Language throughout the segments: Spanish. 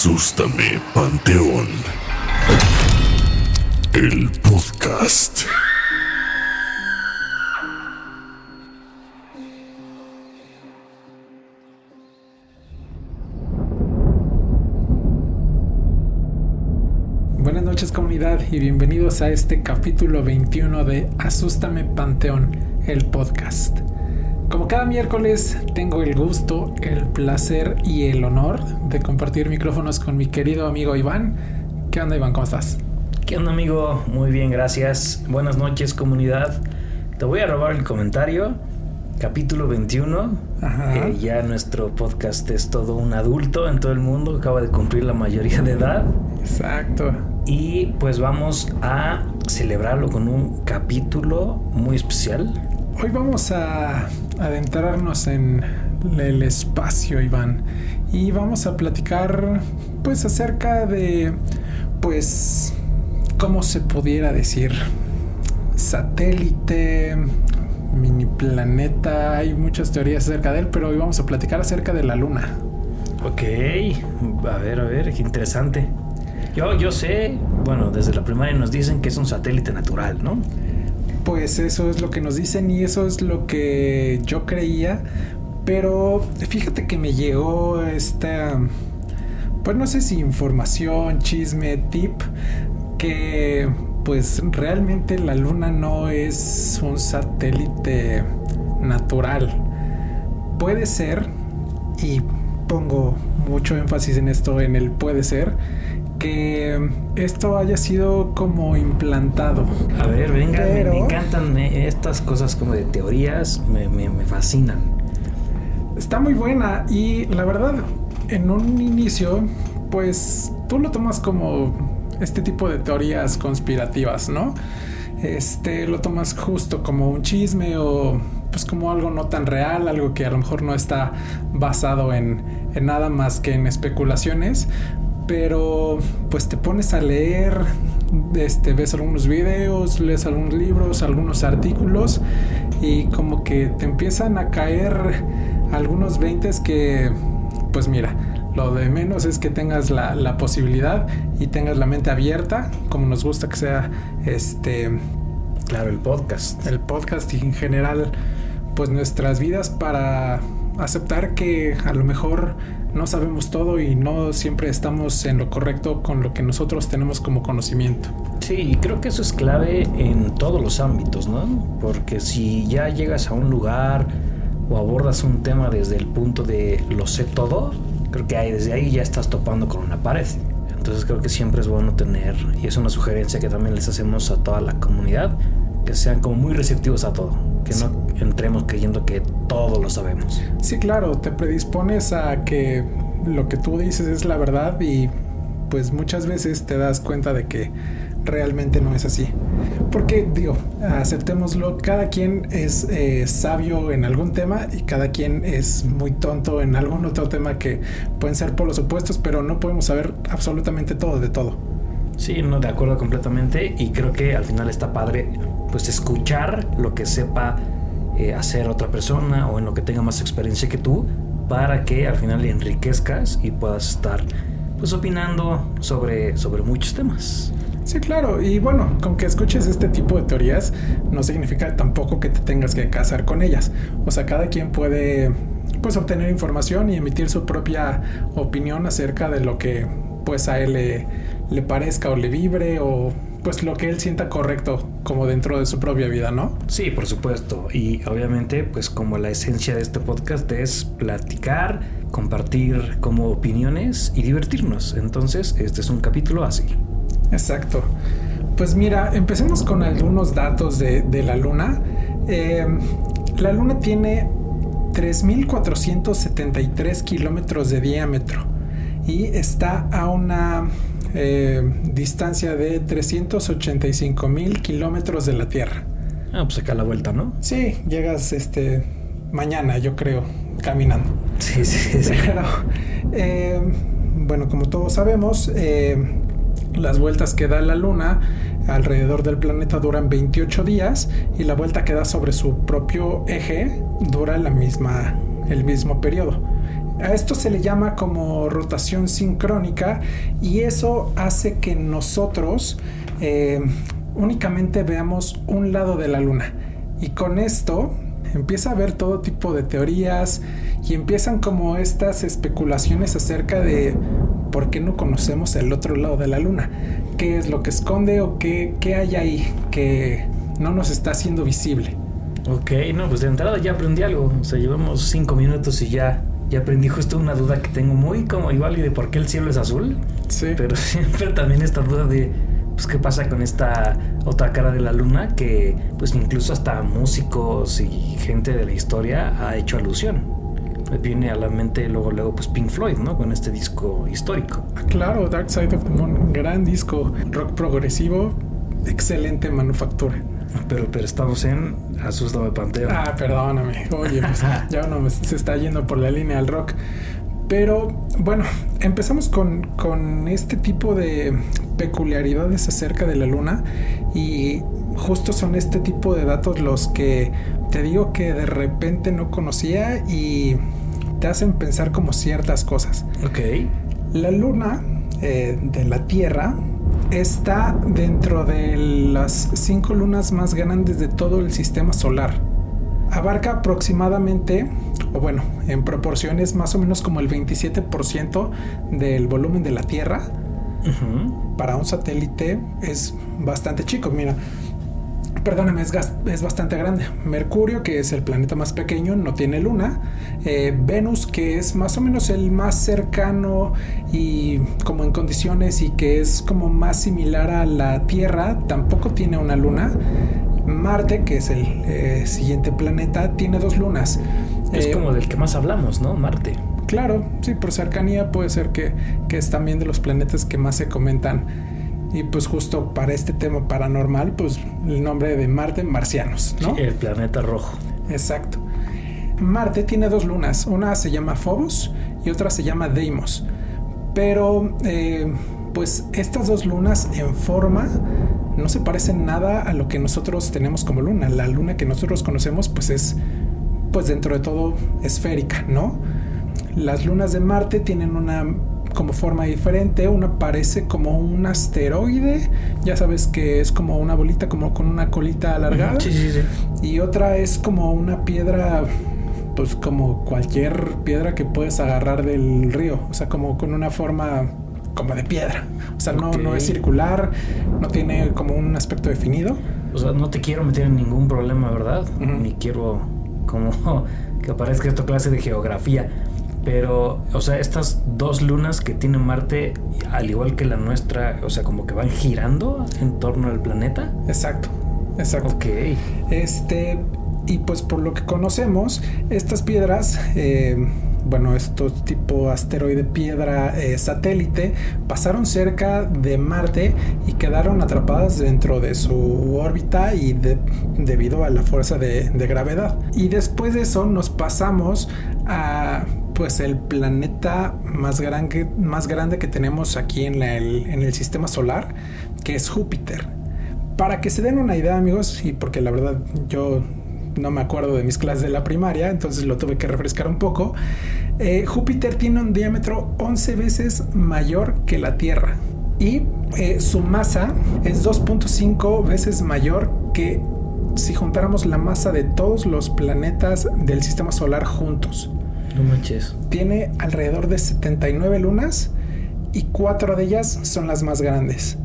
Asústame, Panteón. El podcast. Buenas noches comunidad y bienvenidos a este capítulo 21 de Asústame Panteón, el podcast. Como cada miércoles tengo el gusto, el placer y el honor de compartir micrófonos con mi querido amigo Iván. ¿Qué onda Iván? ¿Cómo estás? ¿Qué onda amigo? Muy bien, gracias. Buenas noches comunidad. Te voy a robar el comentario. Capítulo 21. Ajá. Eh, ya nuestro podcast es todo un adulto en todo el mundo. Acaba de cumplir la mayoría de edad. Exacto. Y pues vamos a celebrarlo con un capítulo muy especial. Hoy vamos a adentrarnos en el espacio, Iván, y vamos a platicar pues acerca de pues cómo se pudiera decir satélite, mini planeta, hay muchas teorías acerca de él, pero hoy vamos a platicar acerca de la luna. Ok, a ver, a ver, qué interesante. Yo, yo sé, bueno, desde la primaria nos dicen que es un satélite natural, ¿no? Pues eso es lo que nos dicen y eso es lo que yo creía. Pero fíjate que me llegó esta, pues no sé si información, chisme, tip, que pues realmente la luna no es un satélite natural. Puede ser, y pongo mucho énfasis en esto, en el puede ser, que esto haya sido como implantado. A ver, venga, me- Pero- me, encantan estas cosas como de teorías, me, me- me fascinan. Está muy buena y la verdad, en un inicio, pues tú lo tomas como este tipo de teorías conspirativas, ¿no? Este lo tomas justo como un chisme o pues como algo no tan real, algo que a lo mejor no está basado en, en nada más que en especulaciones, pero pues te pones a leer, este, ves algunos videos, lees algunos libros, algunos artículos y como que te empiezan a caer algunos 20 que, pues mira, lo de menos es que tengas la, la posibilidad y tengas la mente abierta, como nos gusta que sea este Claro, el podcast. el podcast y en general pues nuestras vidas para aceptar que a lo mejor no sabemos todo y no siempre estamos en lo correcto con lo que nosotros tenemos como conocimiento. Sí, creo que eso es clave en todos los ámbitos, ¿no? Porque si ya llegas a un lugar o abordas un tema desde el punto de lo sé todo, creo que desde ahí ya estás topando con una pared. Entonces creo que siempre es bueno tener, y es una sugerencia que también les hacemos a toda la comunidad, que sean como muy receptivos a todo, que no entremos creyendo que todo lo sabemos. Sí, claro, te predispones a que lo que tú dices es la verdad y pues muchas veces te das cuenta de que realmente no es así. Porque digo, aceptémoslo, cada quien es eh, sabio en algún tema y cada quien es muy tonto en algún otro tema que pueden ser por los opuestos, pero no podemos saber absolutamente todo de todo. Sí, no, de acuerdo completamente. Y creo que al final está padre, pues, escuchar lo que sepa eh, hacer otra persona o en lo que tenga más experiencia que tú, para que al final le enriquezcas y puedas estar, pues, opinando sobre, sobre muchos temas. Sí, claro. Y bueno, con que escuches este tipo de teorías no significa tampoco que te tengas que casar con ellas. O sea, cada quien puede pues obtener información y emitir su propia opinión acerca de lo que pues a él le, le parezca o le vibre o pues lo que él sienta correcto como dentro de su propia vida, ¿no? Sí, por supuesto. Y obviamente, pues como la esencia de este podcast es platicar, compartir como opiniones y divertirnos. Entonces, este es un capítulo así. Exacto. Pues mira, empecemos con algunos datos de, de la Luna. Eh, la Luna tiene 3.473 kilómetros de diámetro y está a una eh, distancia de 385.000 kilómetros de la Tierra. Ah, pues acá la vuelta, ¿no? Sí, llegas este mañana, yo creo, caminando. Sí, sí, sí. Pero, eh, bueno, como todos sabemos, eh, las vueltas que da la Luna alrededor del planeta duran 28 días y la vuelta que da sobre su propio eje dura la misma, el mismo periodo. A esto se le llama como rotación sincrónica y eso hace que nosotros eh, únicamente veamos un lado de la luna. Y con esto empieza a haber todo tipo de teorías y empiezan como estas especulaciones acerca de por qué no conocemos el otro lado de la luna. ¿Qué es lo que esconde o qué, qué hay ahí que no nos está haciendo visible? Ok, no, pues de entrada ya aprendí algo. O sea, llevamos cinco minutos y ya, ya aprendí justo una duda que tengo muy como igual y de por qué el cielo es azul. Sí. Pero siempre también esta duda de pues qué pasa con esta otra cara de la luna que pues incluso hasta músicos y gente de la historia ha hecho alusión. Me viene a la mente luego luego pues Pink Floyd, ¿no? Con este disco histórico. Claro, Dark Side of the Moon, gran disco, rock progresivo, excelente manufactura. Pero, pero estamos en Asústame Pantera. Ah, perdóname. Oye, pues, ya uno me- se está yendo por la línea del rock. Pero bueno, empezamos con, con este tipo de peculiaridades acerca de la luna y justo son este tipo de datos los que te digo que de repente no conocía y te hacen pensar como ciertas cosas. Ok. La luna eh, de la Tierra está dentro de las cinco lunas más grandes de todo el sistema solar. Abarca aproximadamente, o bueno, en proporciones más o menos como el 27% del volumen de la Tierra. Para un satélite es bastante chico. Mira, perdóname, es, gas- es bastante grande. Mercurio, que es el planeta más pequeño, no tiene luna. Eh, Venus, que es más o menos el más cercano y como en condiciones y que es como más similar a la Tierra, tampoco tiene una luna. Marte, que es el eh, siguiente planeta, tiene dos lunas. Es Eh, como del que más hablamos, ¿no? Marte. Claro, sí, por cercanía puede ser que, que es también de los planetas que más se comentan. Y pues justo para este tema paranormal, pues el nombre de Marte, marcianos, ¿no? El planeta rojo. Exacto. Marte tiene dos lunas, una se llama Phobos y otra se llama Deimos. Pero eh, pues estas dos lunas en forma no se parecen nada a lo que nosotros tenemos como luna. La luna que nosotros conocemos pues es pues dentro de todo esférica, ¿no? Las lunas de Marte tienen una como forma diferente, una parece como un asteroide, ya sabes que es como una bolita como con una colita alargada Sí, sí, sí. y otra es como una piedra pues como cualquier piedra que puedes agarrar del río, o sea, como con una forma como de piedra. O sea, no, no es circular, no tiene como un aspecto definido. O sea, no te quiero meter en ningún problema, ¿verdad? Ni quiero como que aparezca esta clase de geografía. Pero, o sea, estas dos lunas que tiene Marte, al igual que la nuestra, o sea, como que van girando en torno al planeta. Exacto, exacto. Ok. Este, y pues por lo que conocemos, estas piedras, eh, bueno, estos tipo asteroide piedra eh, satélite, pasaron cerca de Marte y quedaron atrapadas dentro de su órbita y de- debido a la fuerza de, de gravedad. Y después de eso nos pasamos a pues el planeta más grande, más grande que tenemos aquí en, el- en el sistema solar, que es Júpiter. Para que se den una idea, amigos, y porque la verdad yo no me acuerdo de mis clases de la primaria, entonces lo tuve que refrescar un poco. eh, Júpiter tiene un diámetro 11 veces mayor que la Tierra y eh, su masa es 2.5 veces mayor que si juntáramos la masa de todos los planetas del sistema solar juntos. No manches. Tiene alrededor de 79 lunas y cuatro de ellas son las más grandes,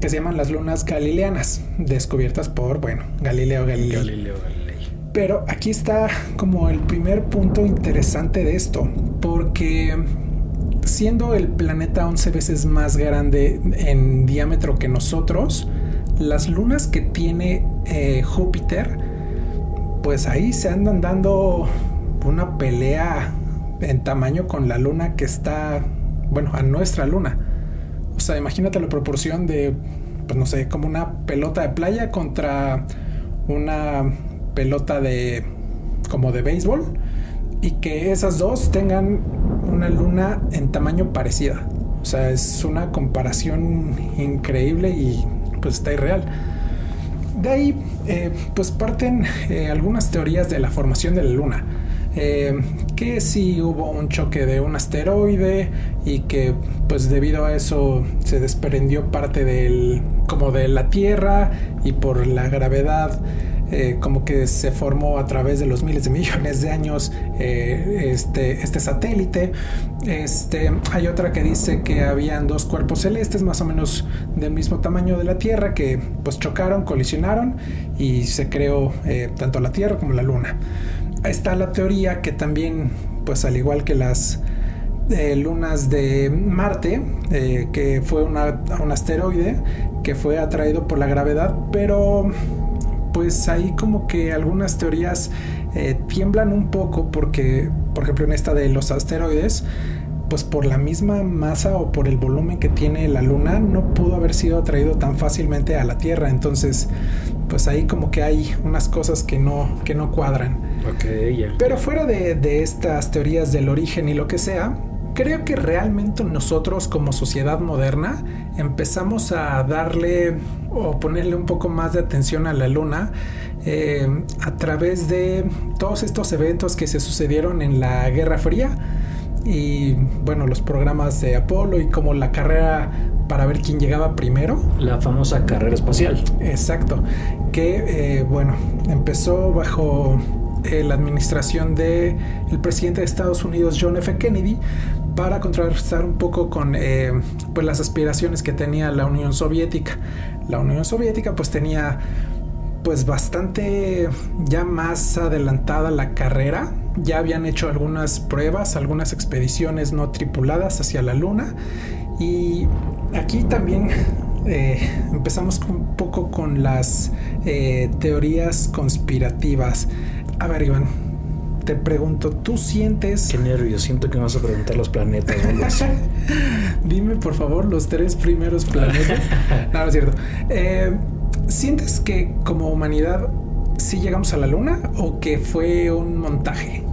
que se llaman las lunas galileanas, descubiertas por, bueno, Galileo Galilei. Galileo Galilei. Pero aquí está como el primer punto interesante de esto, porque siendo el planeta 11 veces más grande en diámetro que nosotros, las lunas que tiene eh, Júpiter, pues ahí se andan dando una pelea en tamaño con la luna que está, bueno, a nuestra luna. O sea, imagínate la proporción de, pues no sé, como una pelota de playa contra una pelota de, como de béisbol. Y que esas dos tengan una luna en tamaño parecida. O sea, es una comparación increíble y pues está irreal. De ahí, eh, pues parten eh, algunas teorías de la formación de la luna. Eh, que si hubo un choque de un asteroide y que pues debido a eso se desprendió parte del como de la Tierra y por la gravedad eh, como que se formó a través de los miles de millones de años eh, este, este satélite. Este, hay otra que dice que habían dos cuerpos celestes más o menos del mismo tamaño de la Tierra que pues chocaron, colisionaron y se creó tanto la Tierra como la Luna. Está la teoría que también, pues al igual que las lunas de Marte, que fue un asteroide que fue atraído por la gravedad, pero pues ahí como que algunas teorías eh, tiemblan un poco porque, por ejemplo, en esta de los asteroides, pues por la misma masa o por el volumen que tiene la luna, no pudo haber sido atraído tan fácilmente a la Tierra. Entonces, pues ahí como que hay unas cosas que no, que no cuadran. Ok, ya. Pero fuera de, de estas teorías del origen y lo que sea, creo que realmente nosotros como sociedad moderna empezamos a darle o ponerle un poco más de atención a la luna eh, a través de todos estos eventos que se sucedieron en la Guerra Fría y bueno los programas de Apolo y como la carrera para ver quién llegaba primero. La famosa carrera espacial. Exacto. Que eh, bueno, empezó bajo eh, la administración de el presidente de Estados Unidos John F. Kennedy para contrastar un poco con eh, pues las aspiraciones que tenía la Unión Soviética. La Unión Soviética pues tenía pues bastante ya más adelantada la carrera. Ya habían hecho algunas pruebas, algunas expediciones no tripuladas hacia la Luna. Y aquí también eh, empezamos un poco con las teorías conspirativas. A ver, Iván, te pregunto, ¿tú sientes... Qué nervio, siento que me vas a preguntar los planetas. Dime, por favor, los tres primeros planetas. no, no es cierto. Eh, ¿Sientes que como humanidad sí llegamos a la Luna o que fue un montaje?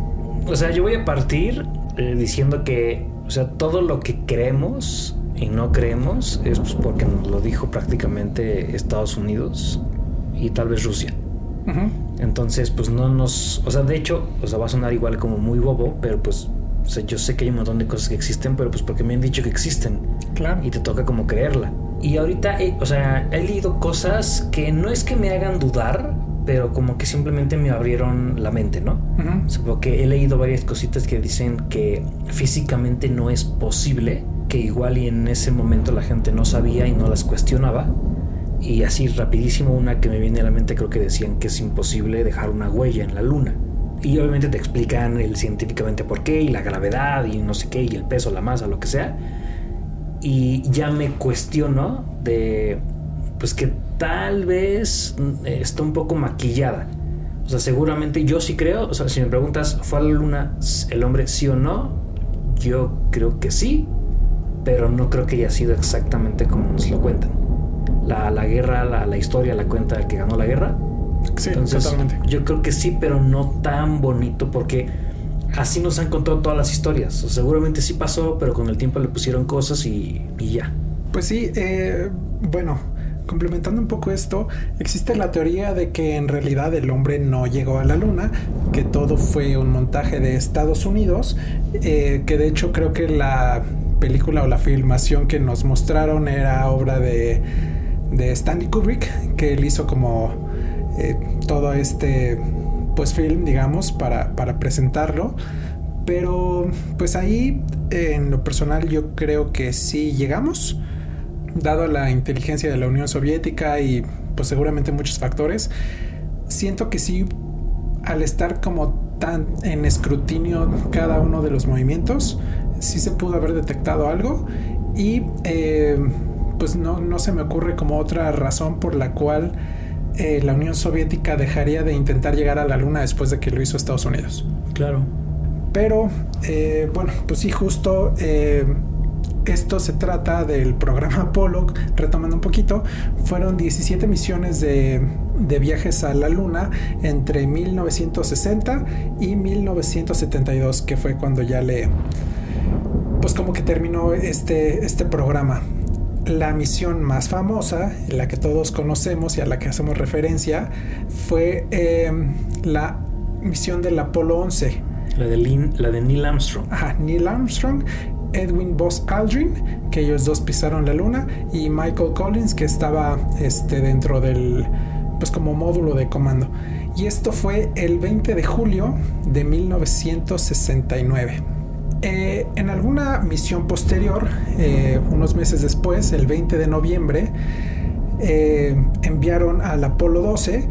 O sea, yo voy a partir eh, diciendo que, o sea, todo lo que creemos y no creemos es pues, porque nos lo dijo prácticamente Estados Unidos y tal vez Rusia. Entonces, pues no nos. O sea, de hecho, o sea, va a sonar igual como muy bobo, pero pues. O sea, yo sé que hay un montón de cosas que existen, pero pues porque me han dicho que existen. Claro. Y te toca como creerla. Y ahorita, o sea, he leído cosas que no es que me hagan dudar, pero como que simplemente me abrieron la mente, ¿no? O sea, porque he leído varias cositas que dicen que físicamente no es posible, igual y en ese momento la gente no sabía y no las cuestionaba y así rapidísimo una que me viene a la mente creo que decían que es imposible dejar una huella en la luna. Y obviamente te explican el científicamente por qué y la gravedad y no sé qué y el peso, la masa, lo que sea. Y ya me cuestiono de pues que tal vez mm, está un poco maquillada. O sea, seguramente yo sí creo, o sea, si me preguntas, ¿fue a la luna el hombre sí o no? Yo creo que sí, pero no creo que haya sido exactamente como nos lo cuentan la, la guerra, la, la, historia la cuenta del que ganó la guerra. Sí, totalmente. Yo creo que sí, pero no tan bonito porque así nos han contado todas las historias. seguramente sí pasó, pero con el tiempo le pusieron cosas y, y ya. Pues sí, eh, bueno, complementando un poco esto, existe la teoría de que en realidad el hombre no llegó a la luna, que todo fue un montaje de Estados Unidos, eh, que de hecho creo que la película o la filmación que nos mostraron era obra de de Stanley Kubrick, que él hizo como eh, todo este pues film, digamos, para, para presentarlo. Pero pues ahí en lo personal yo creo que sí llegamos, dado la inteligencia de la Unión Soviética y pues seguramente muchos factores. Siento que sí, al estar como tan en escrutinio cada uno de los movimientos, sí se pudo haber detectado algo y eh, pues no, se me ocurre como otra razón por la cual eh, la Unión Soviética dejaría de intentar llegar a la Luna después de que lo hizo Estados Unidos. Claro. Pero, eh, bueno, pues sí, justo esto se trata del programa Apollo, retomando un poquito, fueron 17 misiones de, de, viajes a la Luna entre 1960 y 1972, que fue cuando ya le, pues como que terminó este, este programa la misión más famosa, la que todos conocemos y a la que hacemos referencia, fue em, la misión del Apolo 11, La de, Lin- la de Neil Armstrong. Ajá, Neil Armstrong, Edwin Buzz Aldrin, que ellos dos pisaron la luna, y Michael Collins, que estaba este, dentro del, pues como módulo de comando. Y esto fue el 20 de julio de 1969. Eh, en alguna misión posterior, eh, unos meses después, el 20 de noviembre, eh, enviaron al Apolo 12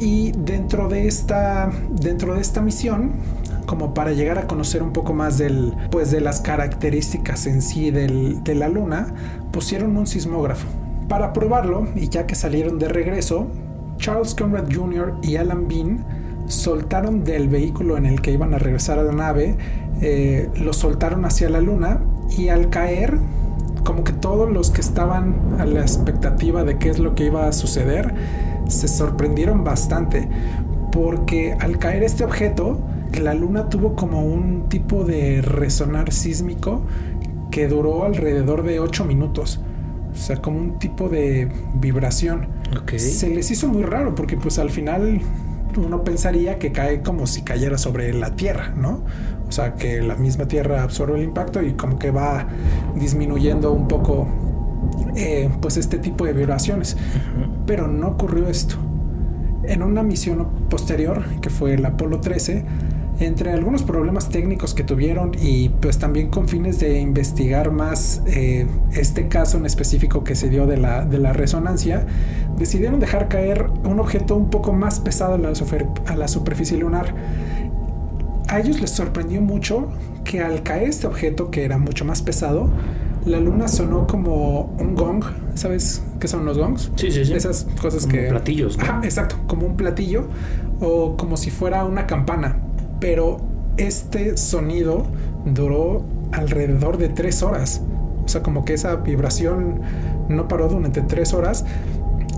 y dentro de esta, dentro de esta misión, como para llegar a conocer un poco más del, pues de las características en sí del- de la Luna, pusieron un sismógrafo. Para probarlo, y ya que salieron de regreso, Charles Conrad Jr. y Alan Bean soltaron del vehículo en el que iban a regresar a la nave, eh, lo soltaron hacia la Luna y al caer, como que todos los que estaban a la expectativa de qué es lo que iba a suceder, se sorprendieron bastante, porque al caer este objeto, la luna tuvo como un tipo de resonar sísmico que duró alrededor de 8 minutos. O sea, como un tipo de vibración. Se les hizo muy raro porque pues al final uno pensaría que cae como si cayera sobre la Tierra, ¿no? O sea, que la misma Tierra absorbe el impacto y como que va disminuyendo un poco eh, pues este tipo de vibraciones. Pero no ocurrió esto. En una misión posterior, que fue el Apolo 13, entre algunos problemas técnicos que tuvieron y pues también con fines de investigar más eh, este caso en específico que se dio de la, de la resonancia, decidieron dejar caer un objeto un poco más pesado a la, super- a la superficie lunar. A ellos les sorprendió mucho que al caer este objeto, que era mucho más pesado, la luna sonó como un gong. ¿Sabes qué son los gongs? Sí, sí, sí. Esas cosas Como que... platillos, ¿no? Ajá, exacto, como un platillo o como si fuera una campana. Pero este sonido duró alrededor de tres horas. O sea, como que esa vibración no paró durante tres horas.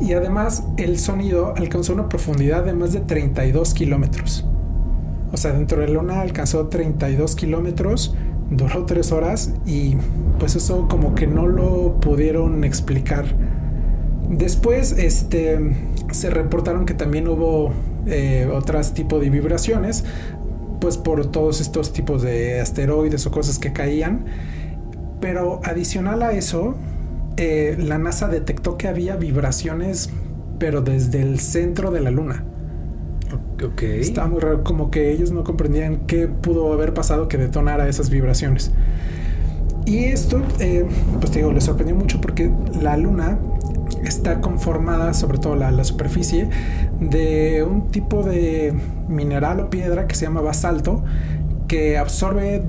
Y además el sonido alcanzó una profundidad de más de 32 kilómetros. O sea, dentro de luna alcanzó 32 kilómetros, duró tres horas y pues eso como que no lo pudieron explicar. Después, este, se reportaron que también hubo eh, otros tipos de vibraciones, pues por todos estos tipos de asteroides o cosas que caían. Pero adicional a eso, eh, la NASA detectó que había vibraciones, pero desde el centro de la Luna. Ok. Estaba muy raro, como que ellos no comprendían qué pudo haber pasado que detonara esas vibraciones. Y esto, eh, pues te digo, les sorprendió mucho porque la luna está conformada, sobre todo la, la superficie, de un tipo de mineral o piedra que se llama basalto, que absorbe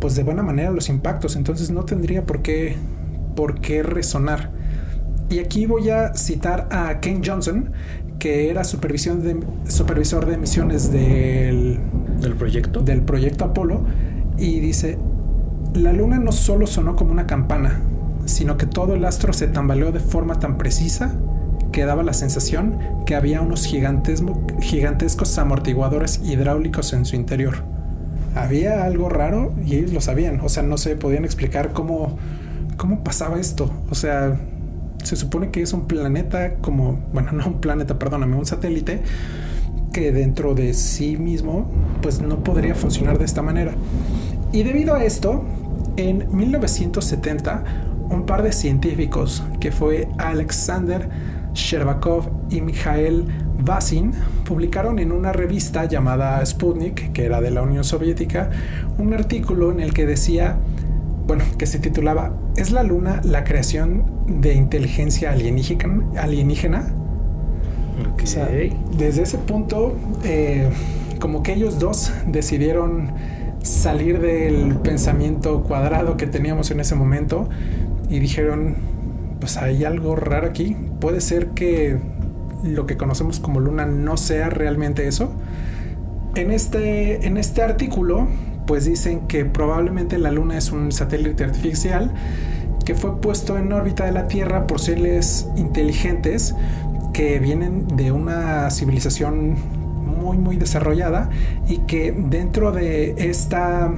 pues de buena manera los impactos, entonces no tendría por qué, por qué resonar. Y aquí voy a citar a Ken Johnson, que era supervisión de, supervisor de misiones del, ¿Del proyecto? del proyecto Apolo, y dice, la luna no solo sonó como una campana, sino que todo el astro se tambaleó de forma tan precisa que daba la sensación que había unos gigantescos amortiguadores hidráulicos en su interior. Había algo raro y ellos lo sabían, o sea, no se podían explicar cómo, cómo pasaba esto. O sea, se supone que es un planeta como, bueno, no un planeta, perdóname, un satélite que dentro de sí mismo pues no podría funcionar de esta manera. Y debido a esto, en 1970, un par de científicos, que fue Alexander Sherbakov y Mikhail Vasin, publicaron en una revista llamada Sputnik, que era de la Unión Soviética, un artículo en el que decía, bueno, que se titulaba ¿Es la Luna la creación de inteligencia alienígena? alienígena? Ok. O sea, desde ese punto, eh, como que ellos dos decidieron salir del pensamiento cuadrado que teníamos en ese momento y dijeron, pues hay algo raro aquí. Puede ser que lo que conocemos como luna no sea realmente eso. En este, en este artículo, pues dicen que probablemente la luna es un satélite artificial que fue puesto en órbita de la Tierra por seres inteligentes que vienen de una civilización muy muy desarrollada y que dentro de esta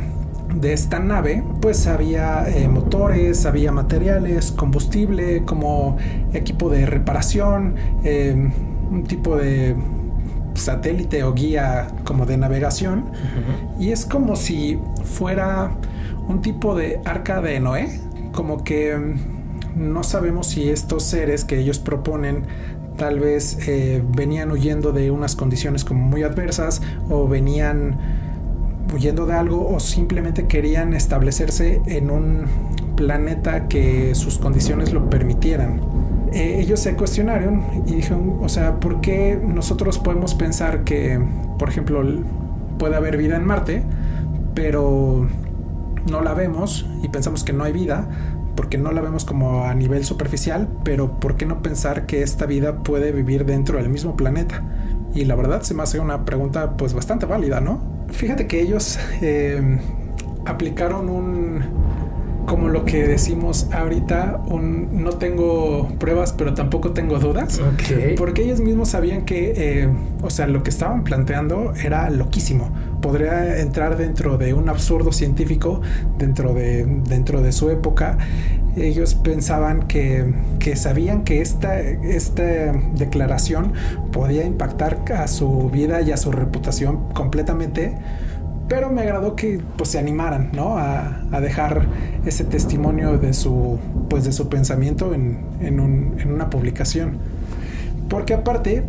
de esta nave pues había eh, motores, había materiales, combustible como equipo de reparación, eh, un tipo de satélite o guía como de navegación y es como si fuera un tipo de arca de Noé, como que mm, no sabemos si estos seres que ellos proponen tal vez eh, venían huyendo de unas condiciones como muy adversas o venían huyendo de algo o simplemente querían establecerse en un planeta que sus condiciones lo permitieran. Eh, ellos se cuestionaron y dijeron, o sea, ¿por qué nosotros podemos pensar que, por ejemplo, puede haber vida en Marte, pero no la vemos y pensamos que no hay vida? porque no la vemos como a nivel superficial, pero ¿por qué no pensar que esta vida puede vivir dentro del mismo planeta? Y la verdad se me hace una pregunta pues bastante válida, ¿no? Fíjate que ellos eh, aplicaron un, como lo que decimos ahorita, un no tengo pruebas, pero tampoco tengo dudas. Porque ellos mismos sabían que, eh, o sea, lo que estaban planteando era loquísimo. Podría entrar dentro de un absurdo científico dentro de, dentro de su época. Ellos pensaban que, que sabían que esta, esta declaración podía impactar a su vida y a su reputación completamente pero me agradó que pues se animaran, ¿no? A, dejar ese testimonio de su, pues, de su pensamiento en, en, una publicación. Porque aparte,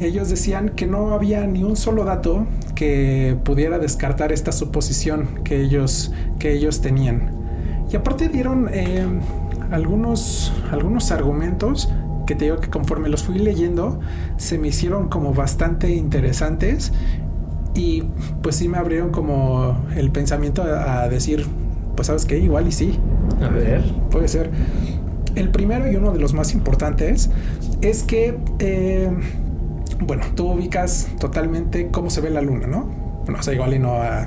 ellos decían que no había ni un solo dato que pudiera descartar esta suposición que ellos, que ellos tenían. Y aparte dieron eh, algunos, algunos argumentos que te digo que conforme los fui leyendo se me hicieron como bastante interesantes y pues sí me abrieron como el pensamiento a, decir, pues sabes qué, igual y sí. A ver. Puede ser. El primero y uno de los más importantes es que, eh, bueno, tú ubicas totalmente cómo se ve la luna, ¿no? Bueno, o sea, igual y no a,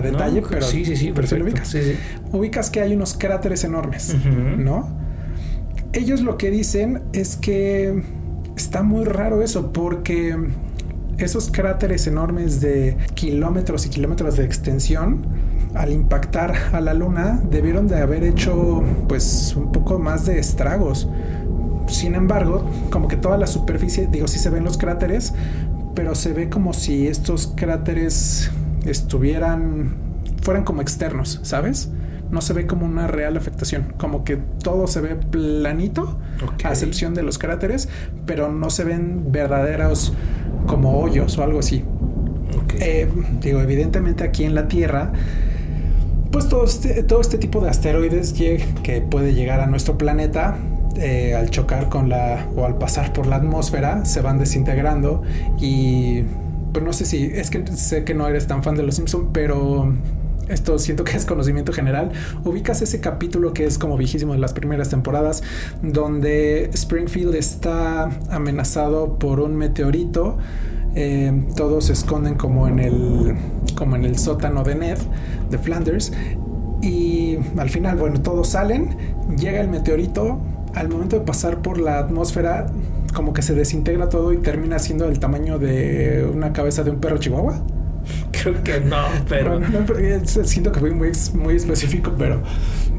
detalle, pero sí, sí, sí, pero lo ubicas. Ubicas que hay unos cráteres enormes, ¿no? Ellos lo que dicen es que está muy raro eso porque esos cráteres enormes de kilómetros y kilómetros de extensión, al impactar a la luna, debieron de haber hecho pues un poco más de estragos. Sin embargo, como que toda la superficie, digo, sí se ven los cráteres, pero se ve como si estos cráteres estuvieran, fueran como externos, ¿sabes? No se ve como una real afectación, como que todo se ve planito, a excepción de los cráteres, pero no se ven verdaderos como hoyos o algo así. Eh, digo, evidentemente aquí en la Tierra, pues todo este, todo este tipo de asteroides que puede llegar a nuestro planeta, eh, al chocar con la o al pasar por la atmósfera, se van desintegrando y pues no sé si es que sé que no eres tan fan de los Simpson, pero esto siento que es conocimiento general. Ubicas ese capítulo que es como viejísimo de las primeras temporadas, donde Springfield está amenazado por un meteorito. Eh, todos se esconden como en el como en el sótano de Ned de Flanders y al final bueno todos salen llega el meteorito al momento de pasar por la atmósfera como que se desintegra todo y termina siendo del tamaño de una cabeza de un perro chihuahua Creo que no, pero. siento que fui muy, muy específico, pero.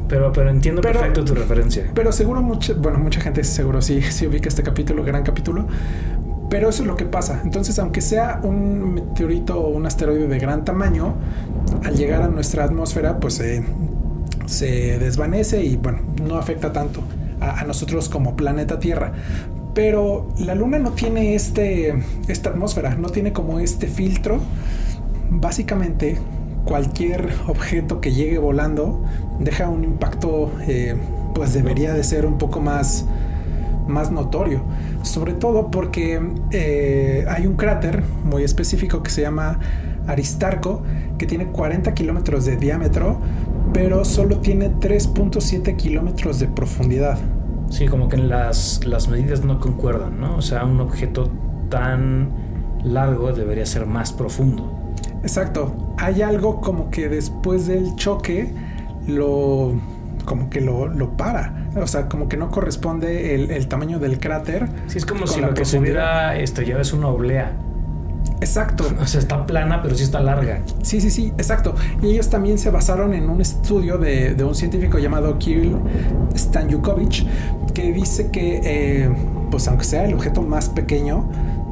Pero, pero entiendo perfecto tu referencia. Pero seguro mucha, bueno, mucha gente seguro sí, sí ubica este capítulo, gran capítulo. Pero eso es lo que pasa. Entonces, aunque sea un meteorito o un asteroide de gran tamaño, al llegar a nuestra atmósfera, pues se desvanece y bueno, no afecta tanto a, a, nosotros como planeta Tierra. Pero la Luna no tiene este, esta atmósfera, no tiene como este filtro básicamente cualquier objeto que llegue volando deja un impacto, eh, pues debería de ser un poco más, más notorio. Sobre todo porque eh, hay un cráter muy específico que se llama Aristarco, que tiene 40 kilómetros de diámetro, pero solo tiene 3.7 kilómetros de profundidad. Sí, como que las, las medidas no concuerdan, ¿no? O sea, un objeto tan largo debería ser más profundo. Exacto. Hay algo como que después del choque lo como que lo, lo para. O sea, como que no corresponde el, tamaño del cráter. Sí, es como si lo que se hubiera estrellado es una oblea. Exacto. O sea, está plana, pero sí está larga. Sí, sí, sí, exacto. Y ellos también se basaron en un estudio de, de un científico llamado Kirill Stanjukovic, que dice que, eh, pues aunque sea el objeto más pequeño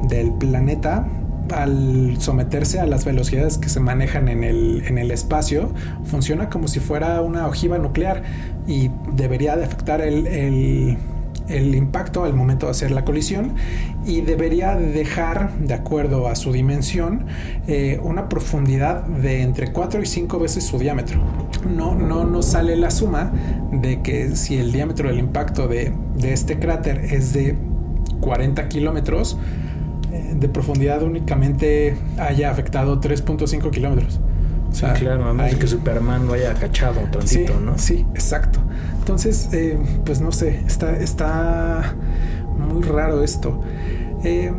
del planeta, al someterse a las velocidades que se manejan en el, en el espacio, funciona como si fuera una ojiva nuclear y debería de afectar el, el, el impacto al momento de hacer la colisión y debería dejar, de acuerdo a su dimensión, eh, una profundidad de entre 4 y 5 veces su diámetro. No, no nos sale la suma de que si el diámetro del impacto de, de este cráter es de 40 kilómetros, de profundidad únicamente haya afectado 3.5 kilómetros. O sea, claro, a menos hay- que Superman lo haya cachado un Sí, tantito, ¿no? sí, exacto. Entonces, eh, pues no sé, está, está muy raro esto. Eh,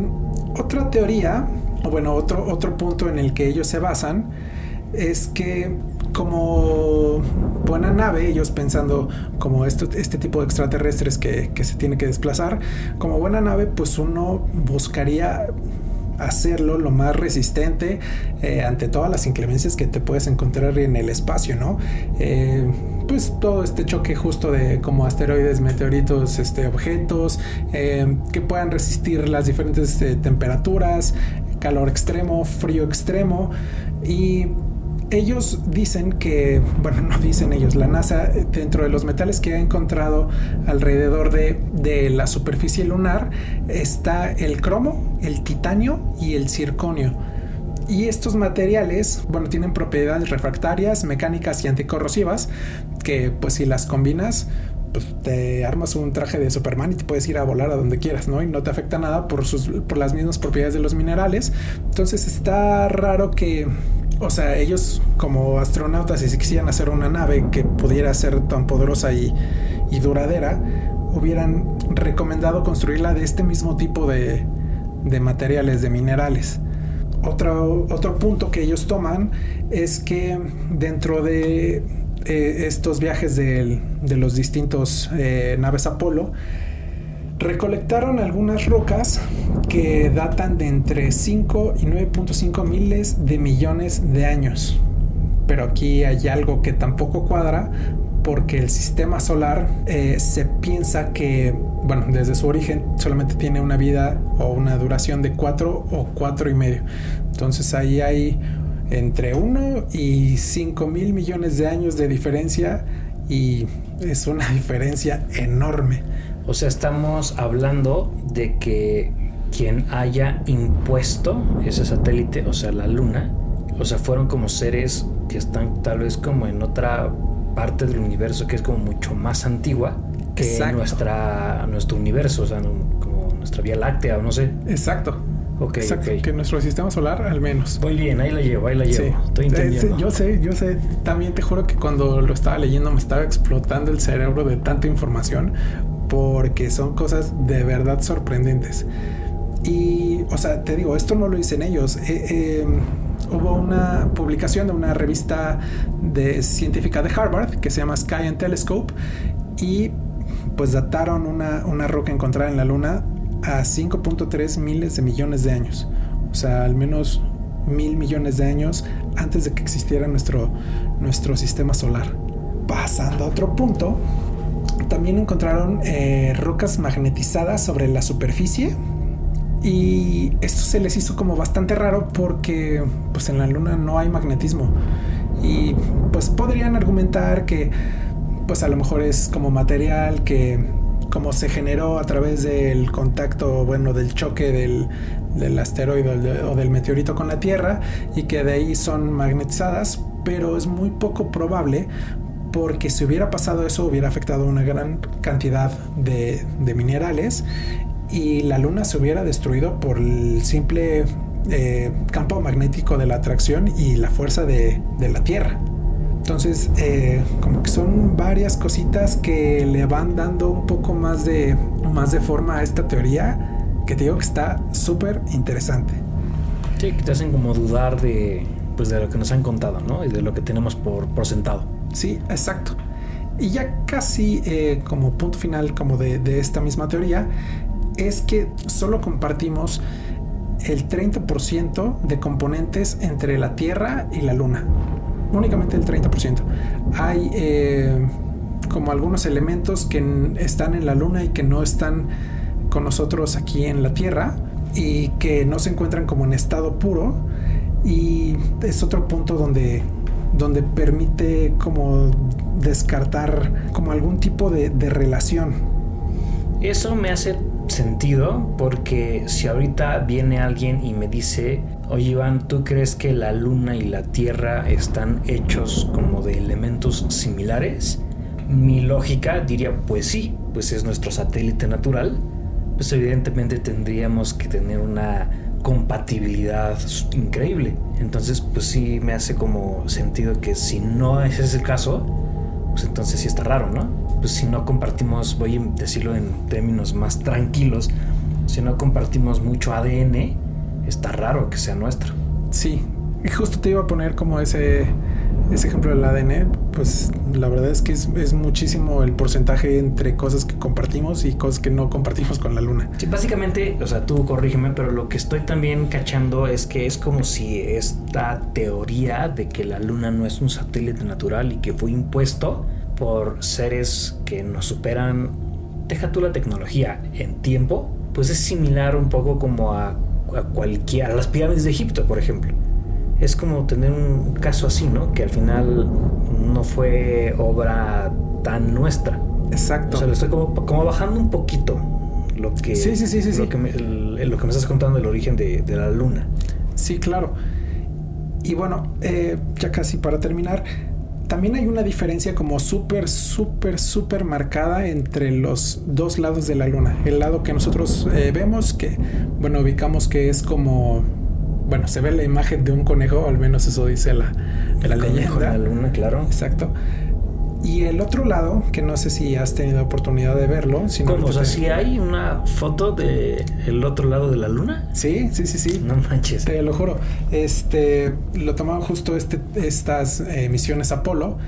otra teoría, o bueno, otro, otro punto en el que ellos se basan es que como buena nave, ellos pensando como esto, este tipo de extraterrestres que, que se tiene que desplazar, como buena nave, pues uno buscaría hacerlo lo más resistente eh, ante todas las inclemencias que te puedes encontrar en el espacio, ¿no? Eh, pues todo este choque justo de como asteroides, meteoritos, este, objetos eh, que puedan resistir las diferentes temperaturas, calor extremo, frío extremo y ellos dicen que, bueno, no dicen ellos, la NASA dentro de los metales que ha encontrado alrededor de, de la superficie lunar está el cromo, el titanio y el circonio. Y estos materiales, bueno, tienen propiedades refractarias, mecánicas y anticorrosivas que pues si las combinas, pues te armas un traje de Superman y te puedes ir a volar a donde quieras, ¿no? Y no te afecta nada por, sus, por las mismas propiedades de los minerales. Entonces está raro que, o sea, ellos como astronautas, si quisieran hacer una nave que pudiera ser tan poderosa y, y duradera, hubieran recomendado construirla de este mismo tipo de, de materiales, de minerales. Otro, otro punto que ellos toman es que dentro de eh, estos viajes de, de los distintos eh, naves Apolo, recolectaron algunas rocas que datan de entre 5 y 9.5 miles de millones de años. Pero aquí hay algo que tampoco cuadra porque el sistema solar eh, se piensa que, bueno, desde su origen solamente tiene una vida o una duración de 4 o 4 y medio. Entonces ahí hay entre 1 y 5 mil millones de años de diferencia y es una diferencia enorme. O sea, estamos hablando de que quien haya impuesto ese satélite, o sea, la luna, o sea, fueron como seres que están tal vez como en otra parte del universo que es como mucho más antigua que Exacto. nuestra nuestro universo, o sea, como nuestra Vía Láctea o no sé. Exacto. Ok, Exacto. ok. Que nuestro sistema solar al menos. Voy bien, ahí la llevo, ahí la llevo. Sí. Estoy Eh, entendiendo. yo sé, yo sé. También te juro que cuando lo estaba leyendo me estaba explotando el cerebro de tanta información porque son cosas de verdad sorprendentes. Y, o sea, te digo, esto no lo dicen ellos. Eh, eh, hubo una publicación de una revista de científica de Harvard que se llama Sky and Telescope y pues dataron una, una roca encontrada en la Luna a 5.3 miles de millones de años. O sea, al menos mil millones de años antes de que existiera nuestro, nuestro sistema solar. Pasando a otro punto, también encontraron eh, rocas magnetizadas sobre la superficie. Y esto se les hizo como bastante raro porque pues en la luna no hay magnetismo. Y pues podrían argumentar que pues a lo mejor es como material que como se generó a través del contacto, bueno, del choque del, del asteroide o de- o del meteorito con la Tierra y que de ahí son magnetizadas, pero es muy poco probable porque si hubiera pasado eso hubiera afectado una gran cantidad de, de minerales y la luna se hubiera destruido por el simple eh, campo magnético de la atracción y la fuerza de, de la Tierra. Entonces, eh, como que son varias cositas que le van dando un poco más de, más de forma a esta teoría que te digo que está súper interesante. Sí, que te hacen como dudar de, pues, de lo que nos han contado, ¿no? Y de lo que tenemos por, por sentado. Sí, exacto. Y ya casi eh, como punto final como de, de esta misma teoría es que solo compartimos el 30% de componentes entre la Tierra y la Luna. Únicamente el 30%. Hay eh, como algunos elementos que están en la Luna y que no están con nosotros aquí en la Tierra, y que no se encuentran como en estado puro y es otro punto donde donde permite como descartar como algún tipo de, relación. Eso me hace sentido porque si ahorita viene alguien y me dice, oye Iván, ¿tú crees que la luna y la tierra están hechos como de elementos similares? Mi lógica diría, pues sí, pues es nuestro satélite natural, pues evidentemente tendríamos que tener una compatibilidad increíble. Entonces, pues sí me hace como sentido que si no ese es el caso, pues entonces sí está raro, ¿no? Pues si no compartimos, voy a decirlo en términos más tranquilos, si no compartimos mucho ADN, está raro que sea nuestro. Sí, y justo te iba a poner como ese ese ejemplo del ADN, pues la verdad es que es, muchísimo el porcentaje entre cosas que compartimos y cosas que no compartimos con la luna. Sí, básicamente, o sea, tú corrígeme, pero lo que estoy también cachando es que es como si esta teoría de que la luna no es un satélite natural y que fue impuesto por seres que nos superan, deja tú la tecnología en tiempo, pues es similar un poco como a, a cualquiera, a las pirámides de Egipto, por ejemplo es como tener un caso así, ¿no? Que al final no fue obra tan nuestra. Exacto. O sea, lo estoy como, bajando un poquito lo que, sí, sí, sí, sí, lo, Que me, lo que me estás contando del origen de, la luna. Sí, claro. Y bueno, eh, ya casi para terminar, también hay una diferencia como súper, súper, súper marcada entre los dos lados de la luna. El lado que nosotros eh, vemos, que, bueno, ubicamos que es como bueno, se ve la imagen de un conejo, al menos eso dice la, la leyenda. la luna, claro. Exacto. Y el otro lado, que no sé si has tenido oportunidad de verlo. Si ¿Cómo? O sea, si hay una foto de el otro lado de la luna. Sí, sí, sí, sí. No manches. Te lo juro. Este, lo tomaron justo este, estas eh, misiones Apolo.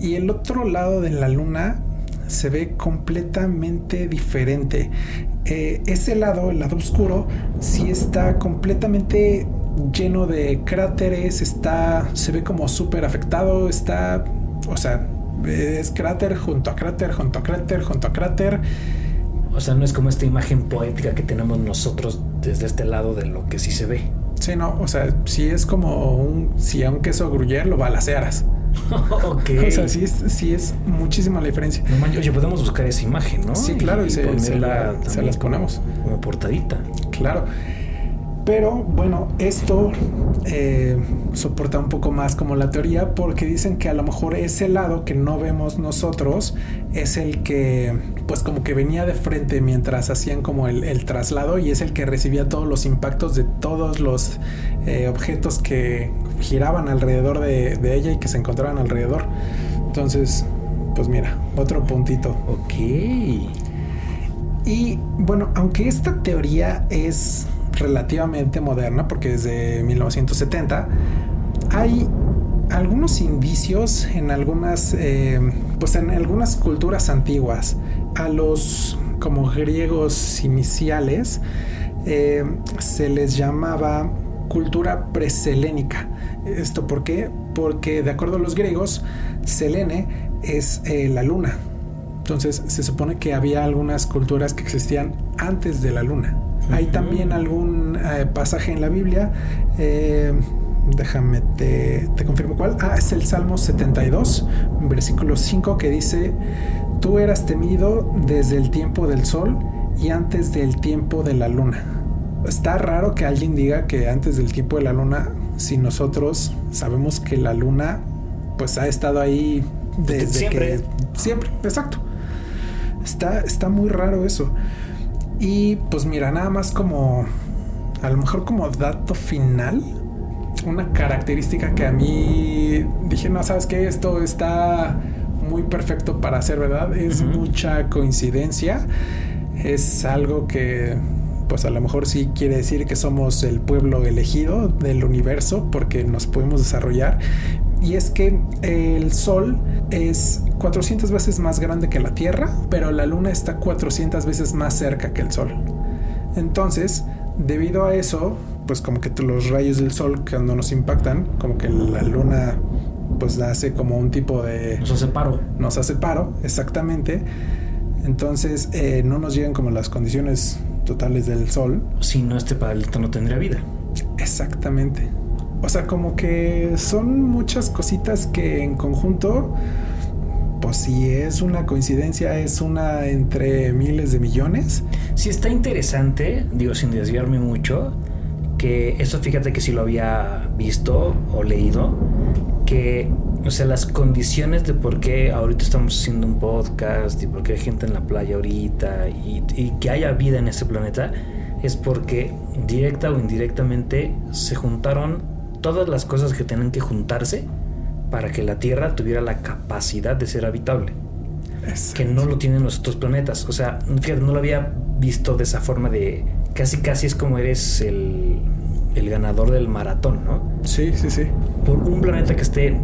Y el otro lado de la luna se ve completamente diferente. Eh, ese lado, el lado oscuro, sí está completamente lleno de cráteres, está, se ve como súper afectado, está, o sea, es cráter junto a cráter, junto a cráter, junto a cráter. O sea, no es como esta imagen poética que tenemos nosotros desde este lado de lo que sí se ve. Sí, no, o sea, sí es como un, si a un queso gruyer lo balacearas. ok. O sea, sí es, sí es muchísima la diferencia. No oye, podemos buscar esa imagen, ¿no? Sí, claro, y, se, se, las ponemos. como portadita. Claro. Pero bueno, esto eh, soporta un poco más como la teoría porque dicen que a lo mejor ese lado que no vemos nosotros es el que pues como que venía de frente mientras hacían como el, traslado y es el que recibía todos los impactos de todos los eh, objetos que giraban alrededor de, de ella y que se encontraban alrededor. Entonces, pues mira, otro puntito. Ok. Y bueno, aunque esta teoría es relativamente moderna, porque es de 1970, hay algunos indicios en algunas, eh, pues en algunas culturas antiguas, a los como griegos iniciales, eh, se les llamaba cultura preselénica. ¿Esto por qué? Porque de acuerdo a los griegos, Selene es eh, la luna. Entonces se supone que había algunas culturas que existían antes de la luna. Hay también algún eh, pasaje en la Biblia. Eh, déjame, te, te, confirmo cuál. Ah, es el Salmo 72, versículo 5, que dice, tú eras temido desde el tiempo del sol y antes del tiempo de la luna. Está raro que alguien diga que antes del tiempo de la luna, si nosotros sabemos que la luna pues ha estado ahí desde siempre. que... Siempre, exacto. Está, está muy raro eso. Y pues mira, nada más como, a lo mejor como dato final, una característica que a mí dije, no, sabes que esto está muy perfecto para ser verdad, es mucha coincidencia, es algo que pues a lo mejor sí quiere decir que somos el pueblo elegido del universo porque nos podemos desarrollar. Y es que el Sol es 400 veces más grande que la Tierra, pero la Luna está 400 veces más cerca que el Sol. Entonces, debido a eso, pues como que los rayos del Sol cuando nos impactan, como que la Luna pues hace como un tipo de... Nos hace paro. Nos hace paro, exactamente. Entonces eh, no nos llegan como las condiciones totales del Sol. Si no, este planeta no tendría vida. Exactamente. O sea, como que son muchas cositas que en conjunto, pues si es una coincidencia, es una entre miles de millones. Sí está interesante, digo sin desviarme mucho, que eso fíjate que sí lo había visto o leído, que, o sea, las condiciones de por qué ahorita estamos haciendo un podcast y por qué hay gente en la playa ahorita y, y que haya vida en este planeta, es porque directa o indirectamente se juntaron todas las cosas que tienen que juntarse para que la Tierra tuviera la capacidad de ser habitable. Que no lo tienen los otros planetas. O sea, fíjate, no lo había visto de esa forma de casi casi es como eres el, el ganador del maratón, ¿no? Sí, sí, sí. Por un planeta que esté,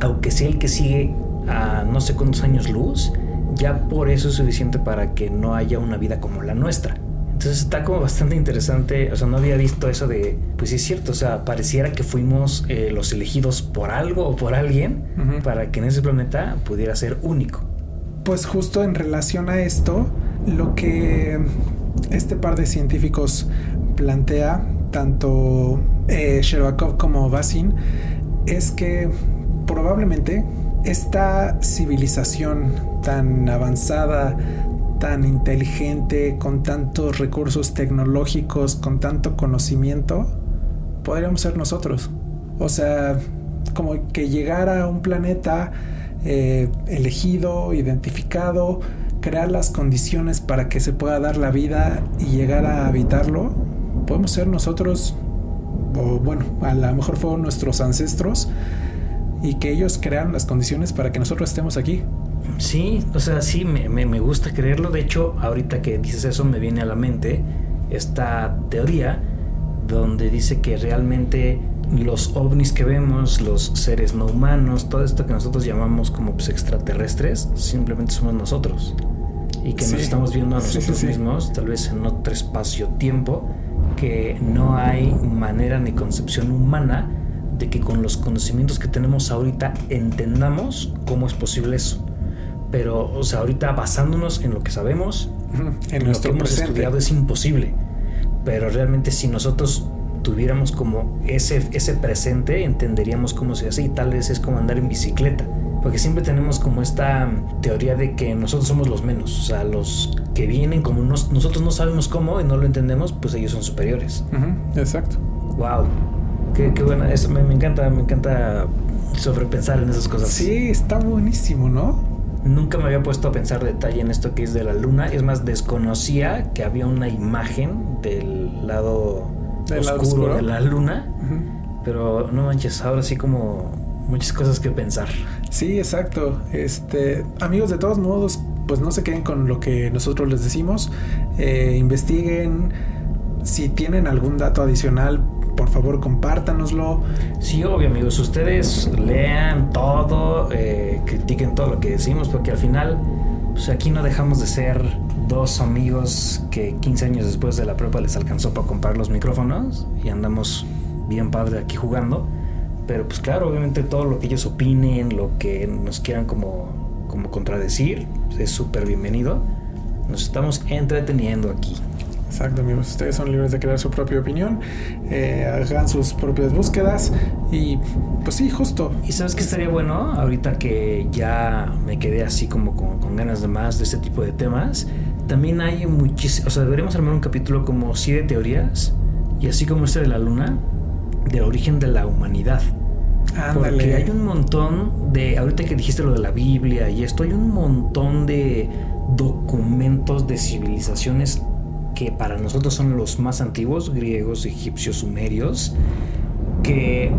aunque sea el que sigue a no sé cuántos años luz, ya por eso es suficiente para que no haya una vida como la nuestra. Entonces está como bastante interesante, o sea, no había visto eso de, pues sí es cierto, o sea, pareciera que fuimos eh, los elegidos por algo o por alguien para que en ese planeta pudiera ser único. Pues justo en relación a esto, lo que este par de científicos plantea, tanto eh, Sherbakov como Basin, es que probablemente esta civilización tan avanzada, tan inteligente, con tantos recursos tecnológicos, con tanto conocimiento, podríamos ser nosotros. O sea, como que llegar a un planeta eh, elegido, identificado, crear las condiciones para que se pueda dar la vida y llegar a habitarlo, podemos ser nosotros, o bueno, a lo mejor fueron nuestros ancestros y que ellos crearon las condiciones para que nosotros estemos aquí. Sí, o sea, sí, me, me, me gusta creerlo. De hecho, ahorita que dices eso, me viene a la mente esta teoría donde dice que realmente los ovnis que vemos, los seres no humanos, todo esto que nosotros llamamos como pues, extraterrestres, simplemente somos nosotros. Y que Sí. nos estamos viendo a sí, nosotros sí. mismos, tal vez en otro espacio-tiempo, que no hay manera ni concepción humana de que con los conocimientos que tenemos ahorita entendamos cómo es posible eso. Pero, o sea, ahorita basándonos en lo que sabemos, En lo que hemos presente. estudiado es imposible. Pero realmente si nosotros tuviéramos como ese, ese presente, entenderíamos cómo se hace y tal vez es como andar en bicicleta. Porque siempre tenemos como esta teoría de que nosotros somos los menos. O sea, los que vienen como nos- nosotros no sabemos cómo y no lo entendemos, pues ellos son superiores. Exacto. Wow. Qué, qué buena. Eso me, me encanta, me encanta sobrepensar en esas cosas. Sí, está buenísimo, ¿no? Nunca me había puesto a pensar detalle en esto que es de la luna. Es más, desconocía que había una imagen del lado Del lado oscuro, de la luna. Pero no manches, ahora sí como muchas cosas que pensar. Sí, exacto. Este, amigos, de todos modos, pues no se queden con lo que nosotros les decimos. Eh, investiguen. Si tienen algún dato adicional, por favor, compártanoslo. Sí, obvio, amigos. Ustedes lean todo, eh, critiquen todo lo que decimos, porque al final, pues aquí no dejamos de ser dos amigos que 15 años después de la prepa les alcanzó para comprar los micrófonos y andamos bien padre aquí jugando. Pero pues claro, obviamente todo lo que ellos opinen, lo que nos quieran como, como contradecir, es súper bienvenido. Nos estamos entreteniendo aquí. Exacto, amigos. Ustedes son libres de crear su propia opinión. eh, hagan sus propias búsquedas. Y pues sí, justo. ¿Y sabes qué estaría bueno? Ahorita que ya me quedé así como con, con ganas de más de este tipo de temas, también hay muchísimo, o sea, deberíamos armar un capítulo como siete teorías, y así como este de la luna, del origen de la humanidad. Porque Ándale. hay un montón de, ahorita que dijiste lo de la Biblia y esto, hay un montón de documentos de civilizaciones que para nosotros son los más antiguos, griegos, egipcios, sumerios, que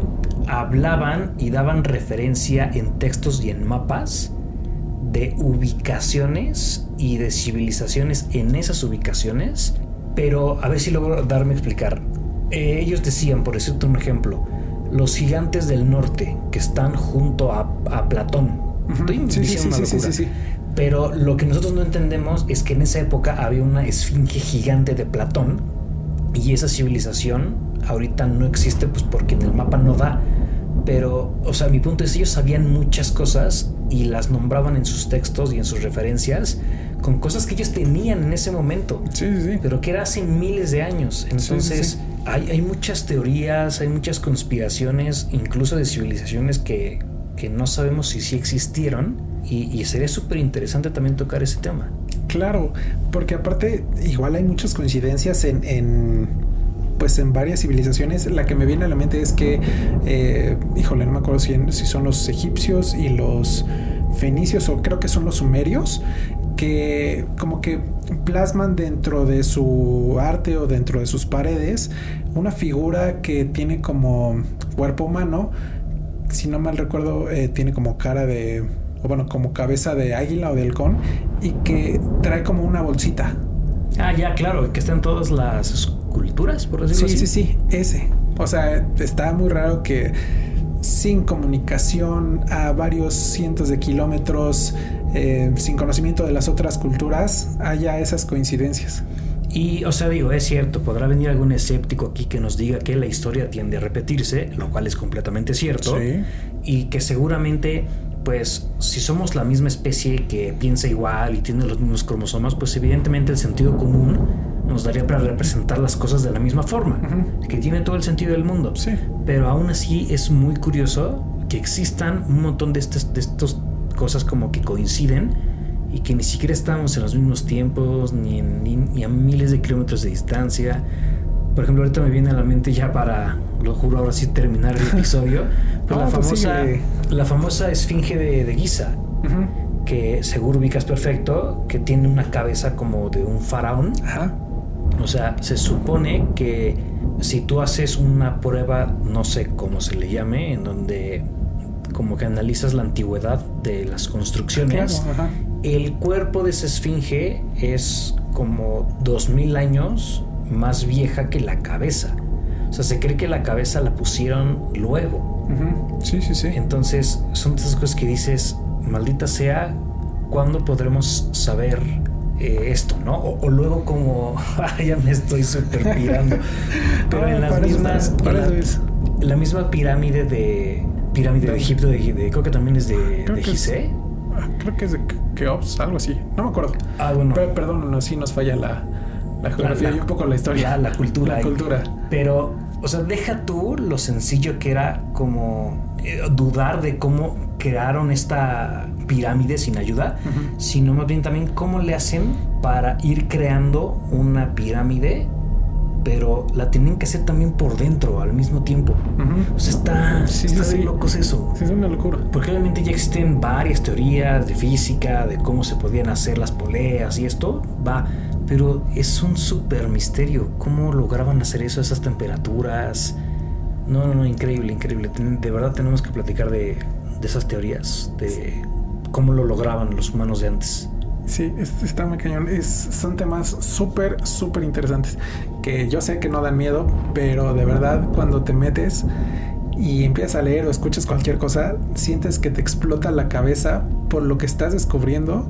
hablaban y daban referencia en textos y en mapas de ubicaciones y de civilizaciones en esas ubicaciones, pero a ver si logro darme a explicar. Eh, ellos decían, por decirte un ejemplo, los gigantes del norte que están junto a, a Platón. Ujú. Estoy Sí, sí, diciendo sí, una sí, sí, locura. Pero lo que nosotros no entendemos es que en esa época había una esfinge gigante de Platón y esa civilización ahorita no existe pues porque en el mapa no da. Pero, o sea, mi punto es ellos sabían muchas cosas y las nombraban en sus textos y en sus referencias con cosas que ellos tenían en ese momento, Sí, sí, sí. pero que era hace miles de años. Entonces, sí. Hay, hay muchas teorías, hay muchas conspiraciones, incluso de civilizaciones que, que no sabemos si sí existieron. Y, y sería súper interesante también tocar ese tema. Claro, porque aparte igual hay muchas coincidencias en, en, pues en varias civilizaciones. La que me viene a la mente es que, eh, híjole, no me acuerdo si, si son los egipcios y los fenicios o creo que son los sumerios que como que plasman dentro de su arte o dentro de sus paredes una figura que tiene como cuerpo humano, si no mal recuerdo, eh, tiene como cara de, o bueno, como cabeza de águila o de halcón y que trae como una bolsita. Ah, ya, claro, que están todas las esculturas, por decirlo Sí, así. sí, sí, ese. O sea, está muy raro que sin comunicación a varios cientos de kilómetros, eh, sin conocimiento de las otras culturas, haya esas coincidencias. Y, o sea, digo, es cierto, podrá venir algún escéptico aquí que nos diga que la historia tiende a repetirse, lo cual es completamente cierto. Sí. Y que seguramente, pues, si somos la misma especie que piensa igual y tiene los mismos cromosomas, pues evidentemente el sentido común nos daría para representar las cosas de la misma forma, que tiene todo el sentido del mundo. Sí. Pero aún así es muy curioso que existan un montón de estas de estos cosas como que coinciden y que ni siquiera estamos en los mismos tiempos ni, en- ni- ni a miles de kilómetros de distancia. Por ejemplo, ahorita me viene a la mente ya para, lo juro, ahora sí terminar el episodio, pues Ah, la, pues famosa, síguele. La famosa esfinge de, de Giza, que seguro ubicas perfecto, que tiene una cabeza como de un faraón. Ajá. O sea, se supone que si tú haces una prueba, no sé cómo se le llame, en donde como que analizas la antigüedad de las construcciones, Claro, el cuerpo de esa esfinge es como 2000 años más vieja que la cabeza. O sea, se cree que la cabeza la pusieron luego. Sí, sí, sí. Entonces, son esas cosas que dices, maldita sea, ¿cuándo podremos saber eh, esto, no? O, o luego como, ya me estoy super pirando, pero Ah, en las mismas, para en la, misma pirámide de, pirámide de De- Egipto, de, de- creo que también es de, Creo de es-. Ah, Creo que es de Keops, algo así. No me acuerdo. Ah, bueno. Pero, perdón, no, sí nos falla la, la geografía la- y un poco la historia. La, la cultura. La cultura. Pero, o sea, deja tú lo sencillo que era como eh, dudar de cómo crearon esta pirámide sin ayuda, sino más bien también cómo le hacen para ir creando una pirámide, pero la tienen que hacer también por dentro al mismo tiempo. O sea, está, Sí, está sí, de locos eso. Sí, es una locura. Porque obviamente ya existen varias teorías de física, de cómo se podían hacer las poleas y esto, va. Pero es un súper misterio. ¿Cómo lograban hacer eso a esas temperaturas? No, no, no, increíble, increíble. De verdad tenemos que platicar de, de esas teorías, de cómo lo lograban los humanos de antes. Sí, es- está muy cañón. Es, son temas súper, súper interesantes que yo sé que no dan miedo, pero de verdad cuando te metes y empiezas a leer o escuchas cualquier cosa, sientes que te explota la cabeza por lo que estás descubriendo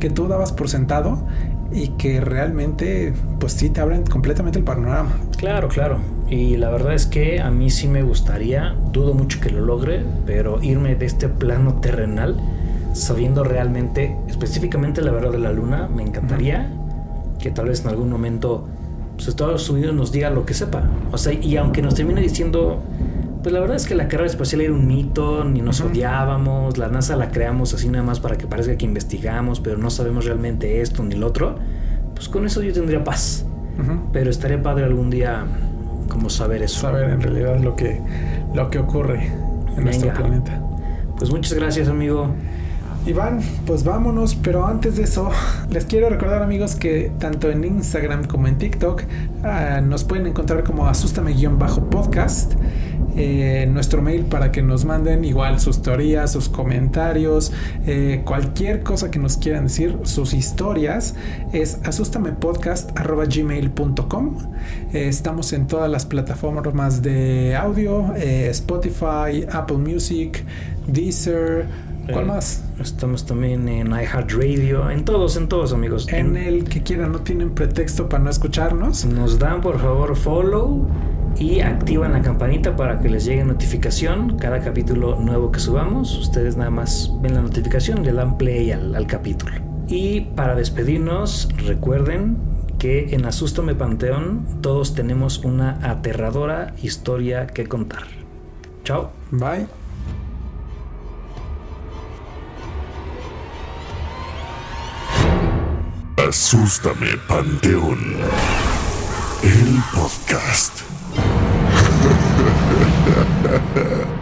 que tú dabas por sentado y que realmente, pues sí, te abren completamente el panorama. Claro, claro. Y la verdad es que a mí sí me gustaría, dudo mucho que lo logre, pero irme de este plano terrenal sabiendo realmente, específicamente la verdad de la luna, me encantaría que tal vez en algún momento pues, Estados Unidos nos diga lo que sepa. O sea, y aunque nos termine diciendo, pues la verdad es que la carrera espacial era un mito, ni nos odiábamos, la NASA la creamos así nada más para que parezca que investigamos, pero no sabemos realmente esto ni lo otro, pues con eso yo tendría paz. Pero estaría padre algún día como saber eso. Saber en realidad lo que, lo que ocurre en nuestro planeta. Pues muchas gracias, amigo. Iván, pues vámonos, pero antes de eso, les quiero recordar amigos que tanto en Instagram como en TikTok ah, nos pueden encontrar como asústame-podcast. Eh, nuestro mail para que nos manden igual sus teorías, sus comentarios, eh, cualquier cosa que nos quieran decir, sus historias, es asustamepodcast.gmail.com. Eh, estamos en todas las plataformas de audio, eh, Spotify, Apple Music, Deezer, ¿cuál Eh, más? Estamos también en iHeartRadio, en todos, en todos, amigos. En el que quieran, no tienen pretexto para no escucharnos. Nos dan por favor follow y activan la campanita para que les llegue notificación cada capítulo nuevo que subamos. Ustedes nada más ven la notificación y le dan play al, al capítulo. Y para despedirnos, recuerden que en Asústame Panteón todos tenemos una aterradora historia que contar. Chao. Bye. Asústame, Panteón. El podcast.